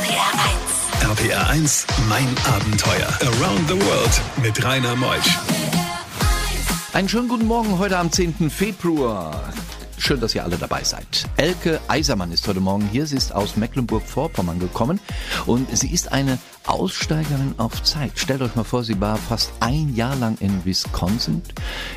RPR 1. RPR 1, mein Abenteuer. Around the World mit Rainer Meusch. Einen schönen guten Morgen heute am 10. Februar. Schön, dass ihr alle dabei seid. Elke Eisermann ist heute Morgen hier. Sie ist aus Mecklenburg-Vorpommern gekommen und sie ist eine Aussteigerin auf Zeit. Stellt euch mal vor, sie war fast ein Jahr lang in Wisconsin,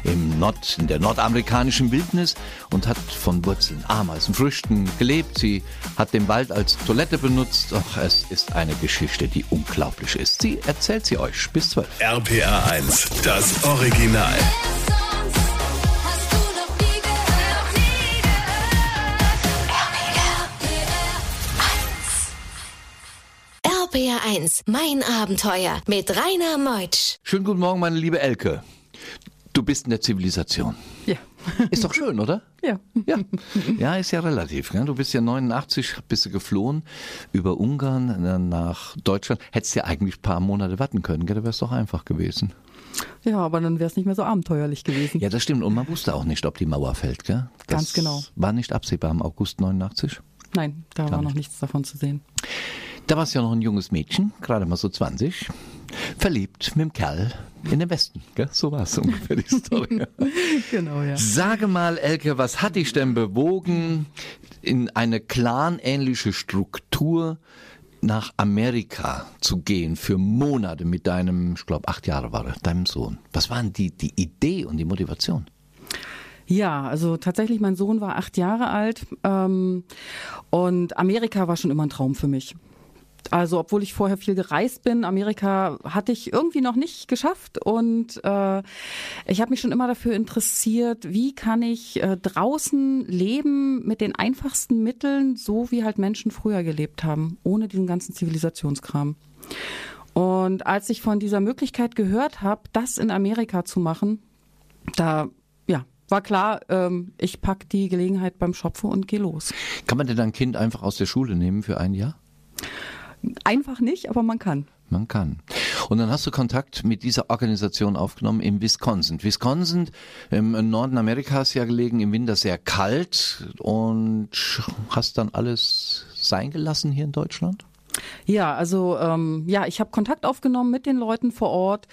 im Nord, in der nordamerikanischen Wildnis und hat von Wurzeln, Ameisen, Früchten gelebt. Sie hat den Wald als Toilette benutzt. Ach, es ist eine Geschichte, die unglaublich ist. Sie erzählt sie euch bis zwölf. RPR 1, das Original. 1, mein Abenteuer mit Rainer Meutsch. Schönen guten Morgen, meine liebe Elke. Du bist in der Zivilisation. Ja. Ist doch schön, oder? Ja. Ja, ja, ist ja relativ. Gell? Du bist ja 89, bist du geflohen über Ungarn äh, nach Deutschland. Hättest ja eigentlich ein paar Monate warten können, gell? Da wäre es doch einfach gewesen. Ja, aber dann wäre es nicht mehr so abenteuerlich gewesen. Ja, das stimmt. Und man wusste auch nicht, ob die Mauer fällt, gell? Das Ganz genau. War nicht absehbar im August 89. Nein, da war noch nicht. nichts davon zu sehen. Da warst du ja noch ein junges Mädchen, gerade mal so 20, verliebt mit dem Kerl in den Westen. Gell? So war es ungefähr die Story. Genau, ja. Sage mal, Elke, was hat dich denn bewogen, in eine clanähnliche Struktur nach Amerika zu gehen für Monate mit deinem, ich glaube, acht Jahre war er, deinem Sohn? Was waren die, die Idee und die Motivation? Ja, also tatsächlich, mein Sohn war acht Jahre alt ähm, und Amerika war schon immer ein Traum für mich. Also obwohl ich vorher viel gereist bin, Amerika hatte ich irgendwie noch nicht geschafft und äh, ich habe mich schon immer dafür interessiert, wie kann ich äh, draußen leben mit den einfachsten Mitteln, so wie halt Menschen früher gelebt haben, ohne diesen ganzen Zivilisationskram. Und als ich von dieser Möglichkeit gehört habe, das in Amerika zu machen, da ja war klar, ähm, ich pack die Gelegenheit beim Schopfe und gehe los. Kann man denn dein Kind einfach aus der Schule nehmen für ein Jahr? Einfach nicht, aber man kann. Man kann. Und dann hast du Kontakt mit dieser Organisation aufgenommen im Wisconsin. Wisconsin im Norden Amerikas ja gelegen, im Winter sehr kalt und hast dann alles sein gelassen hier in Deutschland? Ja, also ähm, ja, ich habe Kontakt aufgenommen mit den Leuten vor Ort.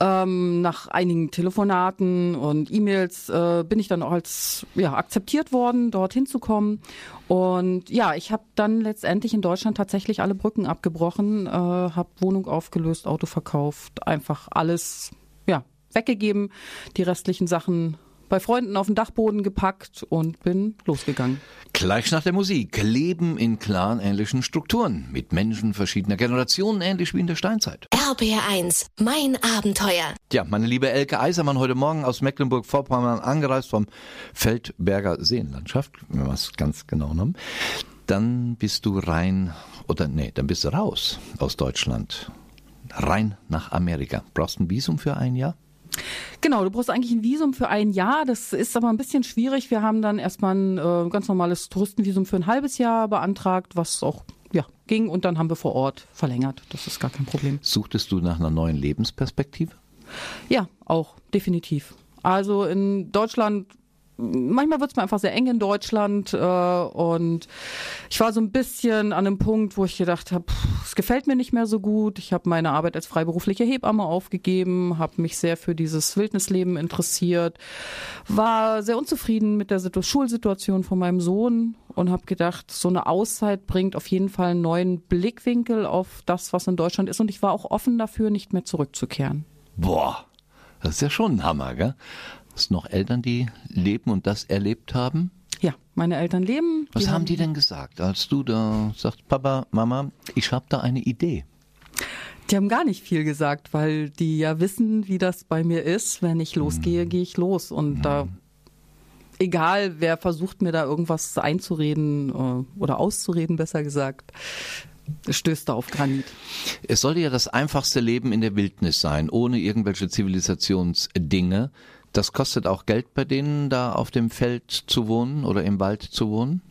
Ähm, nach einigen Telefonaten und E-Mails äh, bin ich dann auch als ja akzeptiert worden, dorthin zu kommen. Und ja, ich habe dann letztendlich in Deutschland tatsächlich alle Brücken abgebrochen, äh, habe Wohnung aufgelöst, Auto verkauft, einfach alles ja weggegeben, die restlichen Sachen bei Freunden auf den Dachboden gepackt und bin losgegangen. Gleich nach der Musik. Leben in clanähnlichen Strukturen. Mit Menschen verschiedener Generationen, ähnlich wie in der Steinzeit. RPR 1, mein Abenteuer. Ja, meine liebe Elke Eisermann, heute Morgen aus Mecklenburg-Vorpommern angereist vom Feldberger Seenlandschaft, wenn wir es ganz genau nehmen. Dann bist du rein, oder nee, dann bist du raus aus Deutschland. Rein nach Amerika. Brauchst ein Visum für ein Jahr? Genau, du brauchst eigentlich ein Visum für ein Jahr. Das ist aber ein bisschen schwierig. Wir haben dann erstmal ein äh, ganz normales Touristenvisum für ein halbes Jahr beantragt, was auch ja, ging. Und dann haben wir vor Ort verlängert. Das ist gar kein Problem. Suchtest du nach einer neuen Lebensperspektive? Ja, auch, definitiv. Also in Deutschland, manchmal wird es mir einfach sehr eng in Deutschland. Äh, und ich war so ein bisschen an einem Punkt, wo ich gedacht habe, es gefällt mir nicht mehr so gut. Ich habe meine Arbeit als freiberufliche Hebamme aufgegeben, habe mich sehr für dieses Wildnisleben interessiert, war sehr unzufrieden mit der Situ Schulsituation von meinem Sohn und habe gedacht, so eine Auszeit bringt auf jeden Fall einen neuen Blickwinkel auf das, was in Deutschland ist. Und ich war auch offen dafür, nicht mehr zurückzukehren. Boah, das ist ja schon ein Hammer, gell? Du noch Eltern, die leben und das erlebt haben? Ja, meine Eltern leben. Was haben die denn gesagt, als du da sagst, Papa, Mama, ich habe da eine Idee? Die haben gar nicht viel gesagt, weil die ja wissen, wie das bei mir ist. Wenn ich losgehe, gehe ich los. Und da, egal wer versucht mir da irgendwas einzureden äh, oder auszureden, besser gesagt, stößt da auf Granit. Es sollte ja das einfachste Leben in der Wildnis sein, ohne irgendwelche Zivilisationsdinge. Das kostet auch Geld bei denen, da auf dem Feld zu wohnen oder im Wald zu wohnen?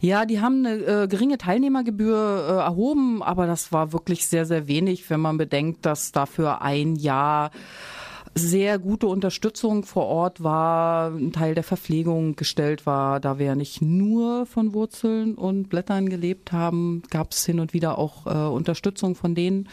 Ja, die haben eine äh, geringe Teilnehmergebühr äh, erhoben, aber das war wirklich sehr, sehr wenig, wenn man bedenkt, dass dafür ein Jahr sehr gute Unterstützung vor Ort war, ein Teil der Verpflegung gestellt war. Da wir nicht nur von Wurzeln und Blättern gelebt haben, gab es hin und wieder auch äh, Unterstützung von denen.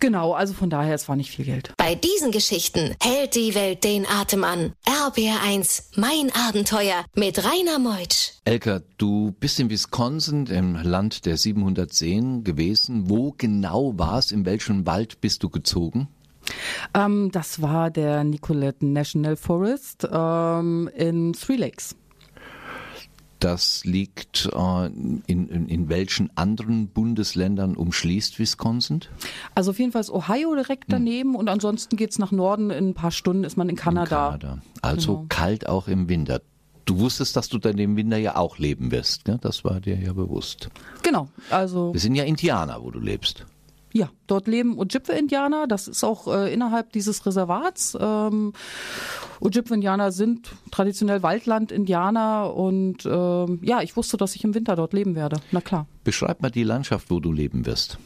Genau, also von daher, es war nicht viel Geld. Bei diesen Geschichten hält die Welt den Atem an. RBR1, mein Abenteuer mit Rainer Meutsch. Elka, du bist in Wisconsin, im Land der 700 Seen gewesen. Wo genau war es? In welchem Wald bist du gezogen? Ähm, das war der Nicollet National Forest ähm, in Three Lakes. Das liegt äh, in, in, in welchen anderen Bundesländern umschließt Wisconsin? Also auf jeden Fall ist Ohio direkt daneben und ansonsten geht's nach Norden. In ein paar Stunden ist man in Kanada. In Kanada. Also Genau. kalt auch im Winter. Du wusstest, dass du dann im Winter ja auch leben wirst. Ne? Das war dir ja bewusst. Genau, also Wir sind ja Indianer, wo du lebst. Ja, dort leben Ojibwe-Indianer. Das ist auch äh, innerhalb dieses Reservats. Ähm, Ojibwe-Indianer sind traditionell Waldland-Indianer und ähm, ja, ich wusste, dass ich im Winter dort leben werde. Na klar. Beschreib mal die Landschaft, wo du leben wirst.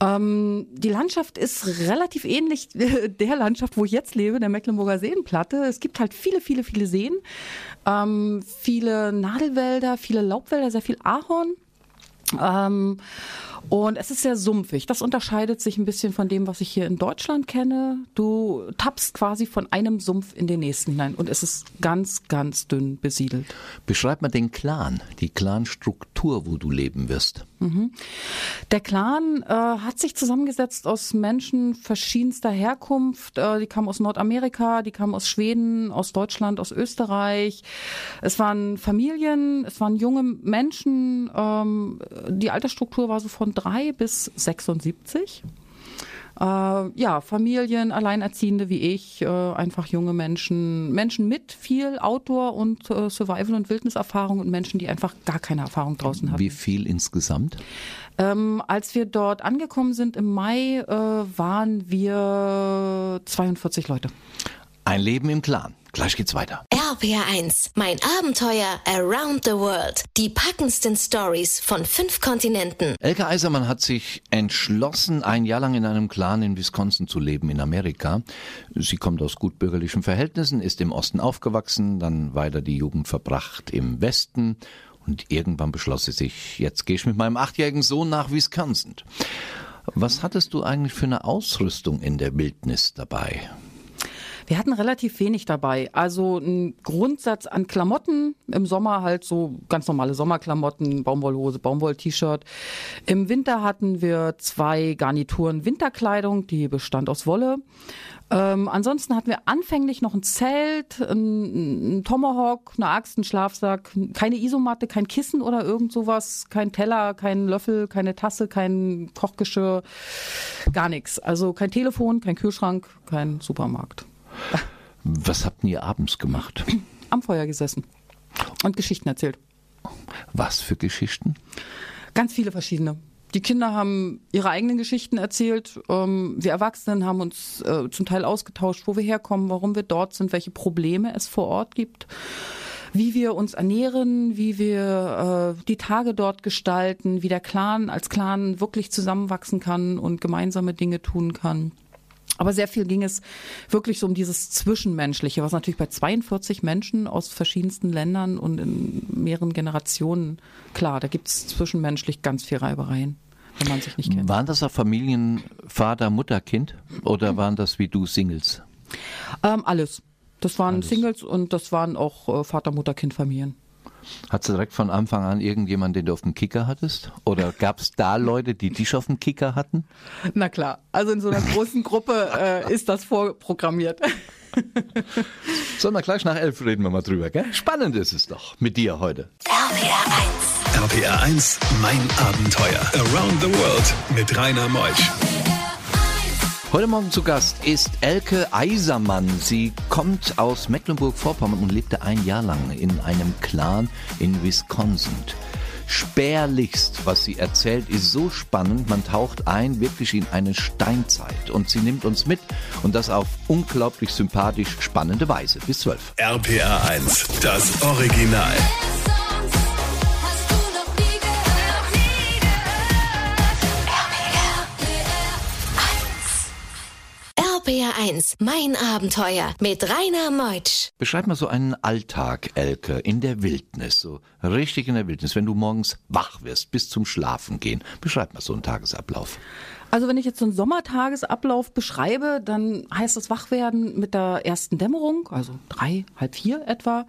Ähm, die Landschaft ist relativ ähnlich der Landschaft, wo ich jetzt lebe, der Mecklenburger Seenplatte. Es gibt halt viele, viele, viele Seen, ähm, viele Nadelwälder, viele Laubwälder, sehr viel Ahorn. Ähm, und es ist sehr sumpfig. Das unterscheidet sich ein bisschen von dem, was ich hier in Deutschland kenne. Du tappst quasi von einem Sumpf in den nächsten hinein und es ist ganz, ganz dünn besiedelt. Beschreib mal den Clan, die Clanstruktur, wo du leben wirst. Der Clan äh, hat sich zusammengesetzt aus Menschen verschiedenster Herkunft. Äh, die kamen aus Nordamerika, die kamen aus Schweden, aus Deutschland, aus Österreich. Es waren Familien, es waren junge Menschen. Ähm, die Altersstruktur war so von drei bis 76. Äh, ja, Familien, Alleinerziehende wie ich, äh, einfach junge Menschen, Menschen mit viel Outdoor- und äh, Survival- und Wildniserfahrung und Menschen, die einfach gar keine Erfahrung draußen hatten. Wie viel insgesamt? Ähm, als wir dort angekommen sind im Mai, äh, waren wir 42 Leute. Ein Leben im Clan. Gleich geht's weiter. RPR1, mein Abenteuer around the world. Die packendsten Stories von fünf Kontinenten. Elke Eisermann hat sich entschlossen, ein Jahr lang in einem Clan in Wisconsin zu leben, in Amerika. Sie kommt aus gut bürgerlichen Verhältnissen, ist im Osten aufgewachsen, dann weiter die Jugend verbracht im Westen und irgendwann beschloss sie sich, jetzt gehe ich mit meinem achtjährigen Sohn nach Wisconsin. Was hattest du eigentlich für eine Ausrüstung in der Wildnis dabei? Wir hatten relativ wenig dabei. Also ein Grundsatz an Klamotten. Im Sommer halt so ganz normale Sommerklamotten, Baumwollhose, Baumwoll-T-Shirt. Im Winter hatten wir zwei Garnituren Winterkleidung, die bestand aus Wolle. Ähm, ansonsten hatten wir anfänglich noch ein Zelt, ein, ein Tomahawk, eine Axt, einen Schlafsack, keine Isomatte, kein Kissen oder irgend sowas, kein Teller, kein Löffel, keine Tasse, kein Kochgeschirr, gar nichts. Also kein Telefon, kein Kühlschrank, kein Supermarkt. Was habt ihr abends gemacht? Am Feuer gesessen und Geschichten erzählt. Was für Geschichten? Ganz viele verschiedene. Die Kinder haben ihre eigenen Geschichten erzählt. Ähm, wir Erwachsenen haben uns äh, zum Teil ausgetauscht, wo wir herkommen, warum wir dort sind, welche Probleme es vor Ort gibt, wie wir uns ernähren, wie wir äh, die Tage dort gestalten, wie der Clan als Clan wirklich zusammenwachsen kann und gemeinsame Dinge tun kann. Aber sehr viel ging es wirklich so um dieses Zwischenmenschliche, was natürlich bei 42 Menschen aus verschiedensten Ländern und in mehreren Generationen, klar, da gibt's zwischenmenschlich ganz viel Reibereien, wenn man sich nicht kennt. Waren das auch Familien Vater, Mutter, Kind? Oder waren das wie du Singles? Ähm, alles. Das waren Singles und das waren auch äh, Vater, Mutter, Kind, Familien. Hattest du direkt von Anfang an irgendjemanden, den du auf dem Kicker hattest? Oder gab es da Leute, die dich auf dem Kicker hatten? Na klar, also in so einer großen Gruppe äh, ist das vorprogrammiert. So, na gleich nach elf reden wir mal drüber, gell? Spannend ist es doch mit dir heute. RPR1, RPR 1, mein Abenteuer. Around the World mit Rainer Meusch. Heute Morgen zu Gast ist Elke Eisermann. Sie kommt aus Mecklenburg-Vorpommern und lebte ein Jahr lang in einem Clan in Wisconsin. Spärlichst, was sie erzählt, ist so spannend. Man taucht ein wirklich in eine Steinzeit und sie nimmt uns mit und das auf unglaublich sympathisch spannende Weise. Bis zwölf. RPR 1, das Original. RPR1, mein Abenteuer mit Rainer Meutsch. Beschreib mal so einen Alltag, Elke, in der Wildnis, so richtig in der Wildnis, wenn du morgens wach wirst, bis zum Schlafen gehen. Beschreib mal so einen Tagesablauf. Also wenn ich jetzt so einen Sommertagesablauf beschreibe, dann heißt das Wachwerden mit der ersten Dämmerung, also drei, halb vier etwa.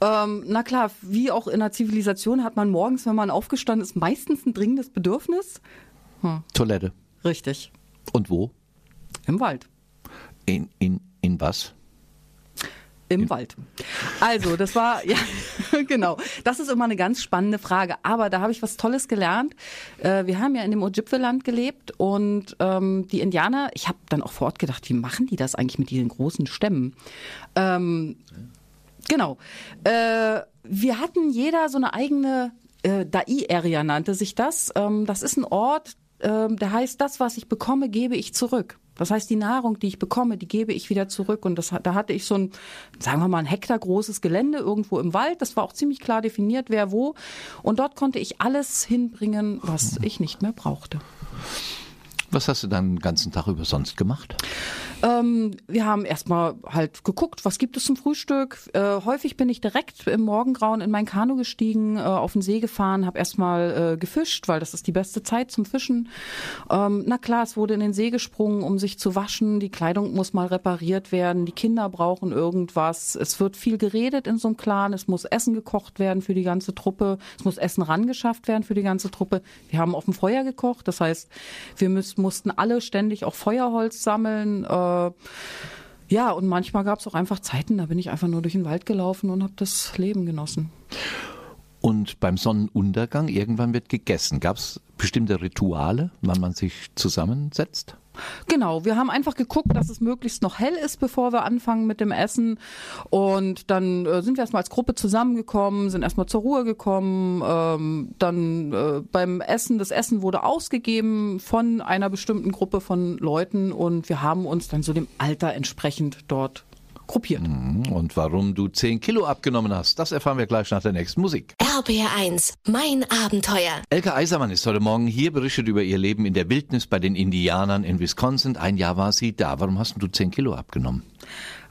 Ähm, na klar, wie auch in der Zivilisation hat man morgens, wenn man aufgestanden ist, meistens ein dringendes Bedürfnis. Toilette. Richtig. Und wo? Im Wald. In, in, in was? Im Wald. Also, das war, ja, genau. Das ist immer eine ganz spannende Frage. Aber da habe ich was Tolles gelernt. Äh, wir haben ja in dem Ojibwe-Land gelebt und ähm, die Indianer, ich habe dann auch vor Ort gedacht, wie machen die das eigentlich mit diesen großen Stämmen? Ähm, genau. Äh, wir hatten jeder so eine eigene äh, Dai-Area nannte sich das. Ähm, das ist ein Ort, ähm, der heißt, das, was ich bekomme, gebe ich zurück. Das heißt, die Nahrung, die ich bekomme, die gebe ich wieder zurück. Und das, da hatte ich so ein, sagen wir mal, ein Hektar großes Gelände irgendwo im Wald. Das war auch ziemlich klar definiert, wer wo. Und dort konnte ich alles hinbringen, was ich nicht mehr brauchte. Was hast du dann den ganzen Tag über sonst gemacht? Ähm, wir haben erstmal halt geguckt, was gibt es zum Frühstück. Äh, häufig bin ich direkt im Morgengrauen in mein Kanu gestiegen, äh, auf den See gefahren, habe erstmal äh, gefischt, weil das ist die beste Zeit zum Fischen. Ähm, na klar, es wurde in den See gesprungen, um sich zu waschen. Die Kleidung muss mal repariert werden. Die Kinder brauchen irgendwas. Es wird viel geredet in so einem Clan. Es muss Essen gekocht werden für die ganze Truppe. Es muss Essen rangeschafft werden für die ganze Truppe. Wir haben auf dem Feuer gekocht. Das heißt, wir müssen, mussten alle ständig auch Feuerholz sammeln. Äh, ja, und manchmal gab es auch einfach Zeiten, da bin ich einfach nur durch den Wald gelaufen und habe das Leben genossen. Und beim Sonnenuntergang, irgendwann wird gegessen. Gab es bestimmte Rituale, wann man sich zusammensetzt? Genau, wir haben einfach geguckt, dass es möglichst noch hell ist, bevor wir anfangen mit dem Essen. Und dann äh, sind wir erstmal als Gruppe zusammengekommen, sind erstmal zur Ruhe gekommen. Ähm, dann äh, beim Essen, das Essen wurde ausgegeben von einer bestimmten Gruppe von Leuten und wir haben uns dann so dem Alter entsprechend dort gruppiert. Und warum du 10 Kilo abgenommen hast, das erfahren wir gleich nach der nächsten Musik. RPR1, mein Abenteuer. Elke Eisermann ist heute Morgen hier, berichtet über ihr Leben in der Wildnis bei den Indianern in Wisconsin. Ein Jahr war sie da. Warum hast du 10 Kilo abgenommen?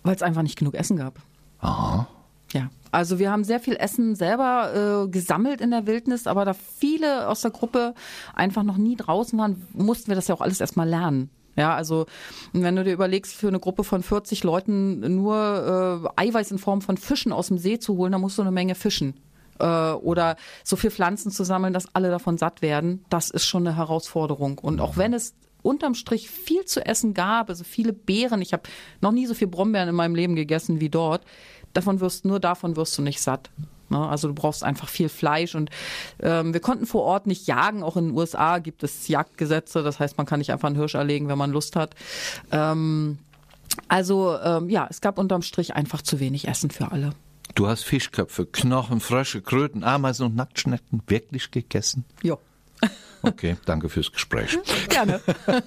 Weil es einfach nicht genug Essen gab. Aha. Ja, also wir haben sehr viel Essen selber äh, gesammelt in der Wildnis, aber da viele aus der Gruppe einfach noch nie draußen waren, mussten wir das ja auch alles erstmal lernen. Ja, also wenn du dir überlegst, für eine Gruppe von 40 Leuten nur äh, Eiweiß in Form von Fischen aus dem See zu holen, da musst du eine Menge fischen. Äh, oder so viel Pflanzen zu sammeln, dass alle davon satt werden, das ist schon eine Herausforderung. Und auch wenn es unterm Strich viel zu essen gab, also viele Beeren, ich habe noch nie so viel Brombeeren in meinem Leben gegessen wie dort, davon wirst nur davon wirst du nicht satt. Ne? Also du brauchst einfach viel Fleisch und ähm, wir konnten vor Ort nicht jagen. Auch in den USA gibt es Jagdgesetze, das heißt, man kann nicht einfach einen Hirsch erlegen, wenn man Lust hat. Ähm, also ähm, ja, es gab unterm Strich einfach zu wenig Essen für alle. Du hast Fischköpfe, Knochen, Frösche, Kröten, Ameisen und Nacktschnecken wirklich gegessen? Ja, Okay, danke fürs Gespräch. gerne.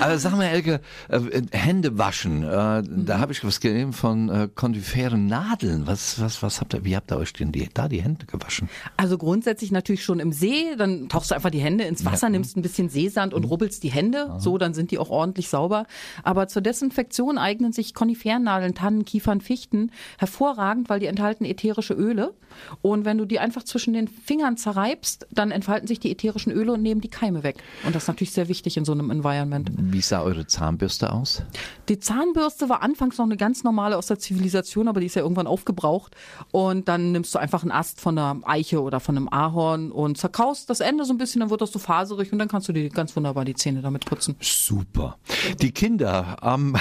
Aber sag mal, Elke, äh, Hände waschen, äh, da habe ich was gelesen von äh, kontiferen Nadeln. Was, was, was habt ihr, wie habt ihr euch denn die, da die Hände gewaschen? Also grundsätzlich natürlich schon im See, dann tauchst du einfach die Hände ins Wasser, nimmst ein bisschen Seesand und rubbelst die Hände, so dann sind die auch ordentlich sauber. Aber zur Desinfektion eignen sich Konifernadeln, Tannen, Kiefern, Fichten hervorragend, weil die enthalten ätherische Öle. Und wenn du die einfach zwischen den Fingern zerreibst, dann entfalten sich die ätherischen Öle und nehmen die Keime weg. Und das ist natürlich sehr wichtig in so einem Environment. Wie sah eure Zahnbürste aus? Die Zahnbürste war anfangs noch eine ganz normale aus der Zivilisation, aber die ist ja irgendwann aufgebraucht. Und dann nimmst du einfach einen Ast von einer Eiche oder von einem Ahorn und zerkaust das Ende so ein bisschen, dann wird das so faserig und dann kannst du dir ganz wunderbar die Zähne damit putzen. Super. Die Kinder, ähm,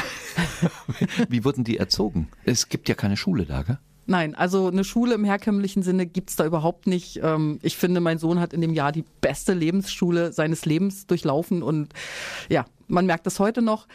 wie wurden die erzogen? Es gibt ja keine Schule da, gell? Nein, also eine Schule im herkömmlichen Sinne gibt's da überhaupt nicht. Ähm, Ich finde, mein Sohn hat in dem Jahr die beste Lebensschule seines Lebens durchlaufen und ja, man merkt das heute noch.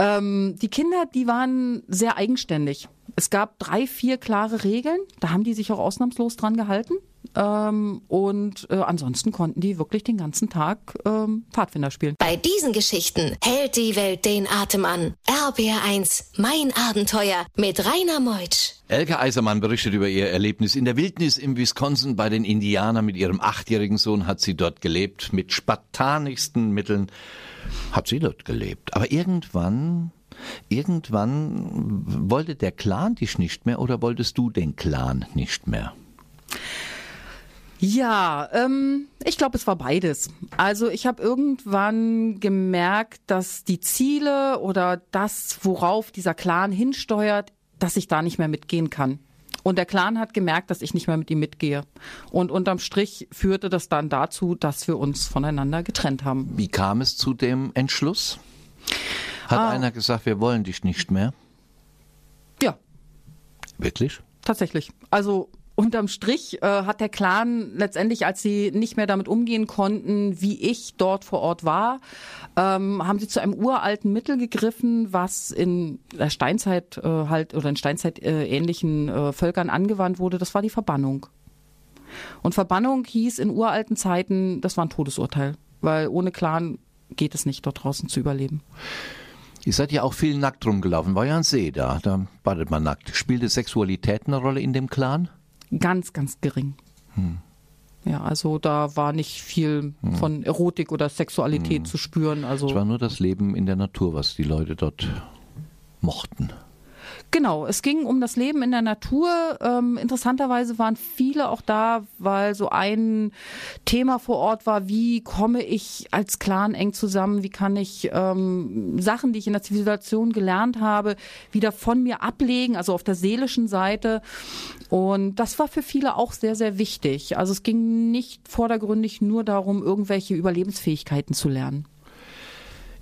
Ähm, Die Kinder, die waren sehr eigenständig. Es gab drei, vier klare Regeln. Da haben die sich auch ausnahmslos dran gehalten. Ähm, und äh, ansonsten konnten die wirklich den ganzen Tag ähm, Pfadfinder spielen. Bei diesen Geschichten hält die Welt den Atem an. RBR1, mein Abenteuer mit Rainer Meutsch. Elke Eisermann berichtet über ihr Erlebnis in der Wildnis im Wisconsin bei den Indianern. Mit ihrem achtjährigen Sohn hat sie dort gelebt. Mit spartanischsten Mitteln hat sie dort gelebt. Aber irgendwann, irgendwann wollte der Clan dich nicht mehr oder wolltest du den Clan nicht mehr? Ja, ähm, ich glaube, es war beides. Also ich habe irgendwann gemerkt, dass die Ziele oder das, worauf dieser Clan hinsteuert, dass ich da nicht mehr mitgehen kann. Und der Clan hat gemerkt, dass ich nicht mehr mit ihm mitgehe. Und unterm Strich führte das dann dazu, dass wir uns voneinander getrennt haben. Wie kam es zu dem Entschluss? Hat Ah. einer gesagt, wir wollen dich nicht mehr? Ja, Wirklich? Tatsächlich. Also unterm Strich äh, hat der Clan letztendlich, als sie nicht mehr damit umgehen konnten, wie ich dort vor Ort war, ähm, haben sie zu einem uralten Mittel gegriffen, was in der Steinzeit äh, halt oder in Steinzeit äh, ähnlichen äh, Völkern angewandt wurde. Das war die Verbannung. Und Verbannung hieß in uralten Zeiten, das war ein Todesurteil, weil ohne Clan geht es nicht, dort draußen zu überleben. Ihr seid ja auch viel nackt rumgelaufen. War ja ein See da. Da badet man nackt. Spielte Sexualität eine Rolle in dem Clan? Ganz, ganz gering. Ja, also da war nicht viel von Erotik oder Sexualität zu spüren. Also Es war nur das Leben in der Natur, was die Leute dort mochten. Genau, es ging um das Leben in der Natur. Ähm, interessanterweise waren viele auch da, weil so ein Thema vor Ort war, wie komme ich als Clan eng zusammen, wie kann ich ähm, Sachen, die ich in der Zivilisation gelernt habe, wieder von mir ablegen, also auf der seelischen Seite. Und das war für viele auch sehr, sehr wichtig. Also es ging nicht vordergründig nur darum, irgendwelche Überlebensfähigkeiten zu lernen.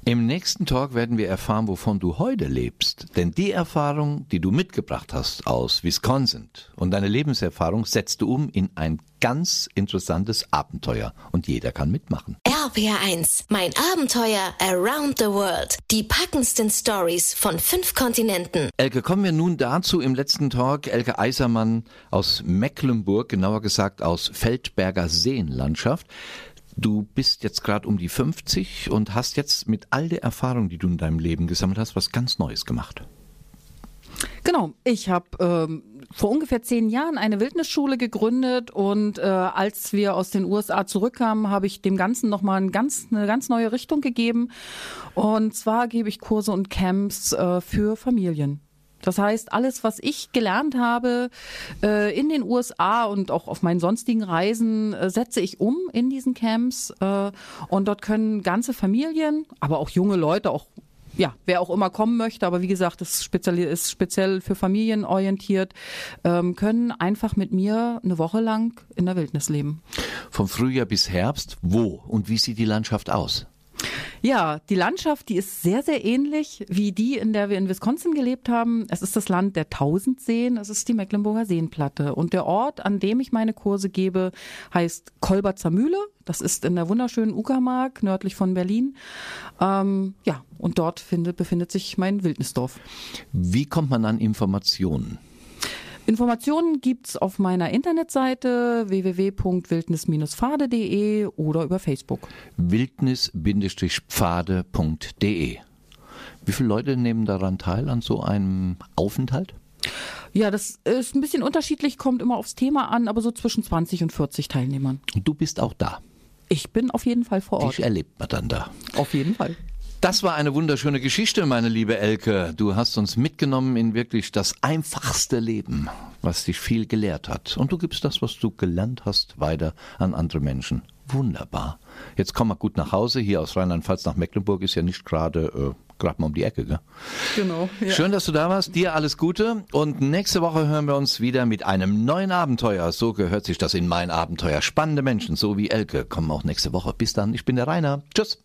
Im nächsten Talk werden wir erfahren, wovon du heute lebst. Denn die Erfahrung, die du mitgebracht hast aus Wisconsin und deine Lebenserfahrung setzt du um in ein ganz interessantes Abenteuer. Und jeder kann mitmachen. RBR1, mein Abenteuer around the world. Die packendsten Stories von fünf Kontinenten. Elke, kommen wir nun dazu im letzten Talk. Elke Eisermann aus Mecklenburg, genauer gesagt aus Feldberger Seenlandschaft. Du bist jetzt gerade um die 50 und hast jetzt mit all der Erfahrung, die du in deinem Leben gesammelt hast, was ganz Neues gemacht. Genau, ich habe ähm, vor ungefähr zehn Jahren eine Wildnisschule gegründet und äh, als wir aus den USA zurückkamen, habe ich dem Ganzen nochmal ein ganz, eine ganz neue Richtung gegeben. Und zwar gebe ich Kurse und Camps äh, für Familien. Das heißt, alles, was ich gelernt habe äh, in den USA und auch auf meinen sonstigen Reisen, äh, setze ich um in diesen Camps. Äh, und dort können ganze Familien, aber auch junge Leute, auch ja, wer auch immer kommen möchte, aber wie gesagt, speziell, ist speziell für Familien orientiert, ähm, können einfach mit mir eine Woche lang in der Wildnis leben. Vom Frühjahr bis Herbst, wo und wie sieht die Landschaft aus? Ja, die Landschaft, die ist sehr, sehr ähnlich wie die, in der wir in Wisconsin gelebt haben. Es ist das Land der tausend Seen, es ist die Mecklenburger Seenplatte. Und der Ort, an dem ich meine Kurse gebe, heißt Kolberzer Mühle. Das ist in der wunderschönen Uckermark, nördlich von Berlin. Ähm, ja, und dort findet, befindet sich mein Wildnisdorf. Wie kommt man an Informationen? Informationen gibt's auf meiner Internetseite www.wildnis-pfade.de oder über Facebook. wildnis-pfade.de. Wie viele Leute nehmen daran teil, an so einem Aufenthalt? Ja, das ist ein bisschen unterschiedlich, kommt immer aufs Thema an, aber so zwischen 20 und 40 Teilnehmern. Und du bist auch da. Ich bin auf jeden Fall vor Ort. Dich erlebt man dann da. Auf jeden Fall. Das war eine wunderschöne Geschichte, meine liebe Elke. Du hast uns mitgenommen in wirklich das einfachste Leben, was dich viel gelehrt hat. Und du gibst das, was du gelernt hast, weiter an andere Menschen. Wunderbar. Jetzt komm mal gut nach Hause. Hier aus Rheinland-Pfalz nach Mecklenburg ist ja nicht gerade äh, gerade mal um die Ecke. Gell? Genau. Schön, dass du da warst. Dir alles Gute. Und nächste Woche hören wir uns wieder mit einem neuen Abenteuer. So gehört sich das in mein Abenteuer. Spannende Menschen, so wie Elke, kommen auch nächste Woche. Bis dann. Ich bin der Rainer. Tschüss.